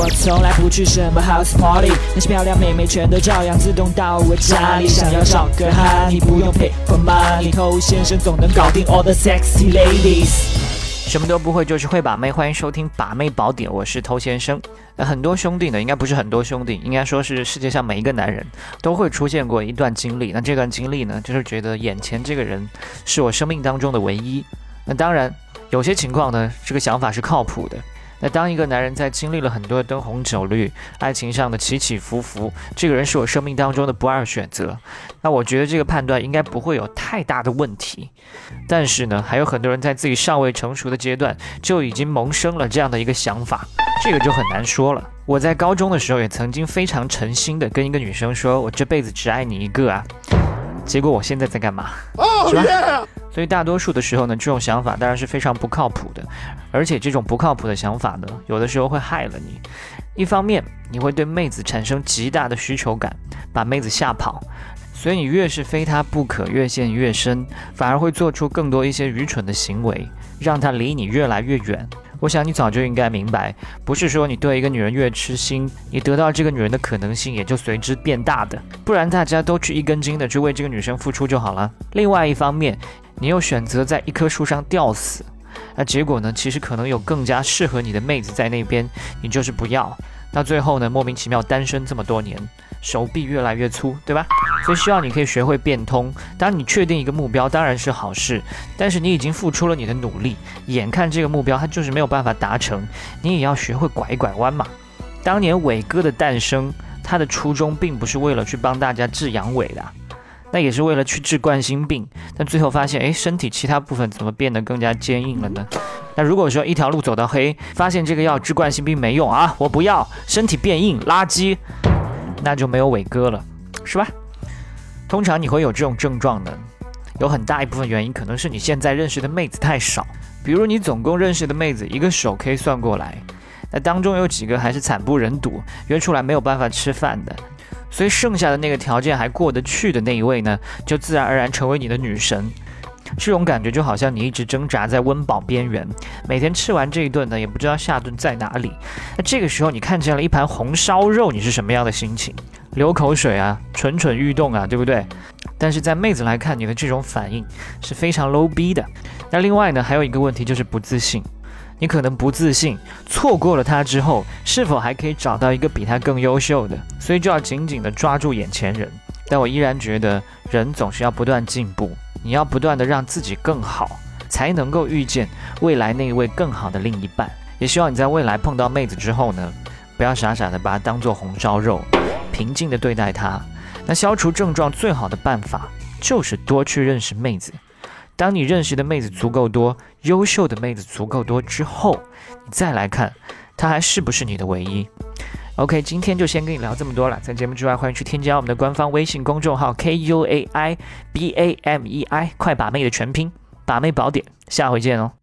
我从来不去什么 house party，那些漂亮妹妹全都照样自动到我家里。想要找个哈，你不用 pay for money，偷先生总能搞定 all the sexy ladies。什么都不会，就是会把妹。欢迎收听《把妹宝典》，我是偷先生。那很多兄弟呢，应该不是很多兄弟，应该说是世界上每一个男人都会出现过一段经历。那这段经历呢，就是觉得眼前这个人是我生命当中的唯一。那当然，有些情况呢，这个想法是靠谱的。那当一个男人在经历了很多的灯红酒绿、爱情上的起起伏伏，这个人是我生命当中的不二选择，那我觉得这个判断应该不会有太大的问题。但是呢，还有很多人在自己尚未成熟的阶段就已经萌生了这样的一个想法，这个就很难说了。我在高中的时候也曾经非常诚心的跟一个女生说，我这辈子只爱你一个啊。结果我现在在干嘛？是吧？所以大多数的时候呢，这种想法当然是非常不靠谱的，而且这种不靠谱的想法呢，有的时候会害了你。一方面，你会对妹子产生极大的需求感，把妹子吓跑，所以你越是非她不可，越陷越深，反而会做出更多一些愚蠢的行为，让她离你越来越远。我想你早就应该明白，不是说你对一个女人越痴心，你得到这个女人的可能性也就随之变大的。不然大家都去一根筋的去为这个女生付出就好了。另外一方面，你又选择在一棵树上吊死，那结果呢？其实可能有更加适合你的妹子在那边，你就是不要。到最后呢，莫名其妙单身这么多年。手臂越来越粗，对吧？所以希望你可以学会变通。当你确定一个目标，当然是好事。但是你已经付出了你的努力，眼看这个目标它就是没有办法达成，你也要学会拐拐弯嘛。当年伟哥的诞生，他的初衷并不是为了去帮大家治阳痿的，那也是为了去治冠心病。但最后发现，哎，身体其他部分怎么变得更加坚硬了呢？那如果说一条路走到黑，发现这个药治冠心病没用啊，我不要，身体变硬，垃圾。那就没有伟哥了，是吧？通常你会有这种症状的，有很大一部分原因可能是你现在认识的妹子太少。比如你总共认识的妹子一个手可以算过来，那当中有几个还是惨不忍睹，约出来没有办法吃饭的，所以剩下的那个条件还过得去的那一位呢，就自然而然成为你的女神。这种感觉就好像你一直挣扎在温饱边缘，每天吃完这一顿呢，也不知道下顿在哪里。那这个时候你看见了一盘红烧肉，你是什么样的心情？流口水啊，蠢蠢欲动啊，对不对？但是在妹子来看，你的这种反应是非常 low 逼的。那另外呢，还有一个问题就是不自信。你可能不自信，错过了他之后，是否还可以找到一个比他更优秀的？所以就要紧紧的抓住眼前人。但我依然觉得，人总是要不断进步。你要不断的让自己更好，才能够遇见未来那一位更好的另一半。也希望你在未来碰到妹子之后呢，不要傻傻的把她当做红烧肉，平静的对待她。那消除症状最好的办法就是多去认识妹子。当你认识的妹子足够多，优秀的妹子足够多之后，你再来看她还是不是你的唯一。OK，今天就先跟你聊这么多了。在节目之外，欢迎去添加我们的官方微信公众号 K U A I B A M E I，快把妹的全拼，把妹宝典。下回见哦。